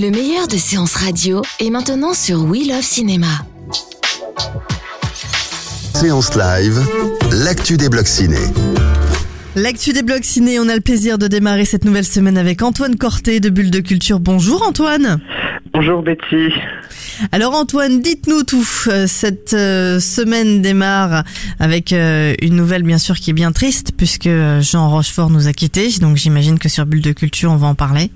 Le meilleur de séances radio est maintenant sur We Love Cinéma. Séance live, l'actu des blocs ciné. L'actu des blogs ciné, on a le plaisir de démarrer cette nouvelle semaine avec Antoine Corté de Bulle de Culture. Bonjour Antoine. Bonjour Betty. Alors Antoine, dites-nous tout. Euh, Cette euh, semaine démarre avec euh, une nouvelle bien sûr qui est bien triste puisque Jean Rochefort nous a quittés. Donc j'imagine que sur Bulle de Culture on va en parler.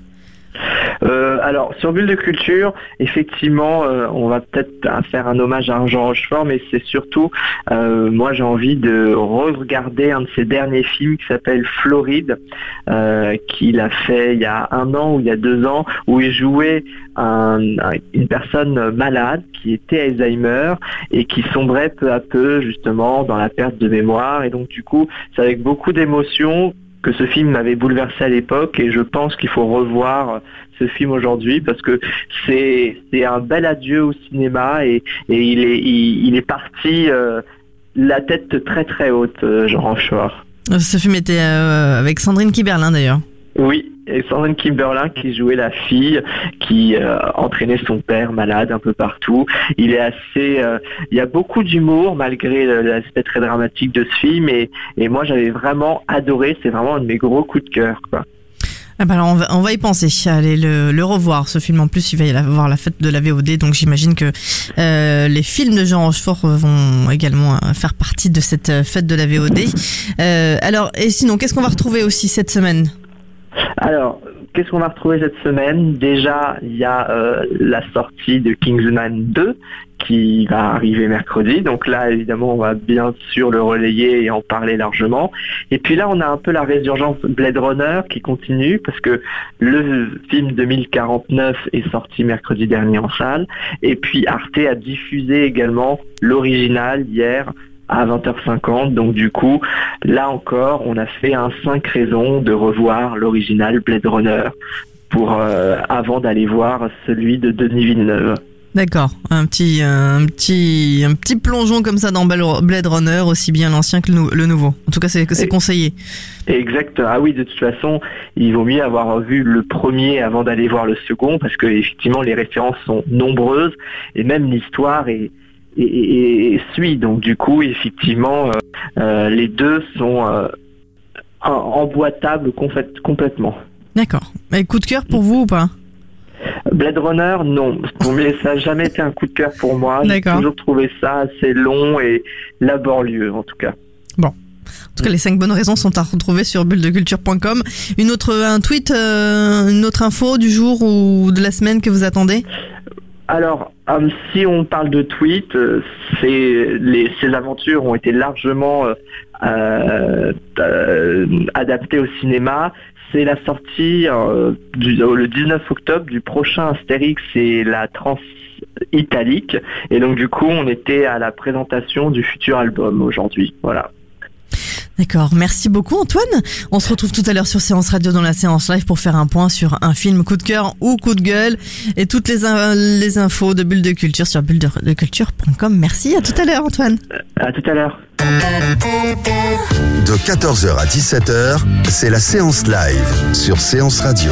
Euh, alors sur Bulle de Culture, effectivement, euh, on va peut-être faire un hommage à Jean Rochefort, mais c'est surtout, euh, moi j'ai envie de regarder un de ses derniers films qui s'appelle Floride, qu'il a fait il y a un an ou il y a deux ans, où il jouait un- un- une personne malade qui était Alzheimer et qui sombrait peu à peu justement dans la perte de mémoire. Et donc du coup, c'est avec beaucoup d'émotion que ce film m'avait bouleversé à l'époque et je pense qu'il faut revoir ce film aujourd'hui parce que c'est c'est un bel adieu au cinéma et, et il est il, il est parti euh, la tête très très haute euh, Jean Rochefort. Euh, Ce film était euh, avec Sandrine Kiberlin d'ailleurs. Oui, et Sandrine Kimberlin qui jouait la fille qui euh, entraînait son père malade un peu partout. Il est assez, euh, il y a beaucoup d'humour malgré l'aspect très dramatique de ce film et, et moi j'avais vraiment adoré. C'est vraiment un de mes gros coups de cœur. Quoi. Ah bah alors on va, on va y penser, allez le, le revoir ce film en plus il va y avoir la fête de la VOD donc j'imagine que euh, les films de Jean Rochefort vont également euh, faire partie de cette euh, fête de la VOD. Euh, alors et sinon qu'est-ce qu'on va retrouver aussi cette semaine? Alors, qu'est-ce qu'on a retrouvé cette semaine? Déjà, il y a euh, la sortie de Kingsman 2 qui va arriver mercredi. Donc là, évidemment, on va bien sûr le relayer et en parler largement. Et puis là, on a un peu la résurgence Blade Runner qui continue parce que le film 2049 est sorti mercredi dernier en salle. Et puis Arte a diffusé également l'original hier à 20h50. Donc du coup, là encore, on a fait un 5 raisons de revoir l'original Blade Runner pour euh, avant d'aller voir celui de Denis Villeneuve. D'accord, un petit, un petit, un petit plongeon comme ça dans Blade Runner, aussi bien l'ancien que le, nou- le nouveau. En tout cas, c'est c'est conseillé. Exact. Ah oui, de toute façon, il vaut mieux avoir vu le premier avant d'aller voir le second parce que effectivement les références sont nombreuses et même l'histoire est, est- suit. Donc du coup, effectivement, euh, euh, les deux sont euh, emboîtables complète- complètement. D'accord. Et coup de cœur pour vous ou pas? Blade Runner, non. Mais ça n'a jamais été un coup de cœur pour moi. J'ai toujours trouvé ça assez long et laborieux, en tout cas. En tout cas, les cinq bonnes raisons sont à retrouver sur bulledeculture.com. Une autre, un tweet, euh, une autre info du jour ou de la semaine que vous attendez? Alors, euh, si on parle de tweets, euh, ces aventures ont été largement euh, adaptées au cinéma. C'est la sortie le 19 octobre du prochain Astérix et la Trans italique. Et donc du coup, on était à la présentation du futur album aujourd'hui. Voilà. D'accord. Merci beaucoup, Antoine. On se retrouve tout à l'heure sur Séance Radio dans la séance live pour faire un point sur un film coup de cœur ou coup de gueule et toutes les, in- les infos de Bulle de Culture sur bulledeculture.com. Merci. À tout à l'heure, Antoine. À tout à l'heure. De 14h à 17h, c'est la séance live sur Séance Radio.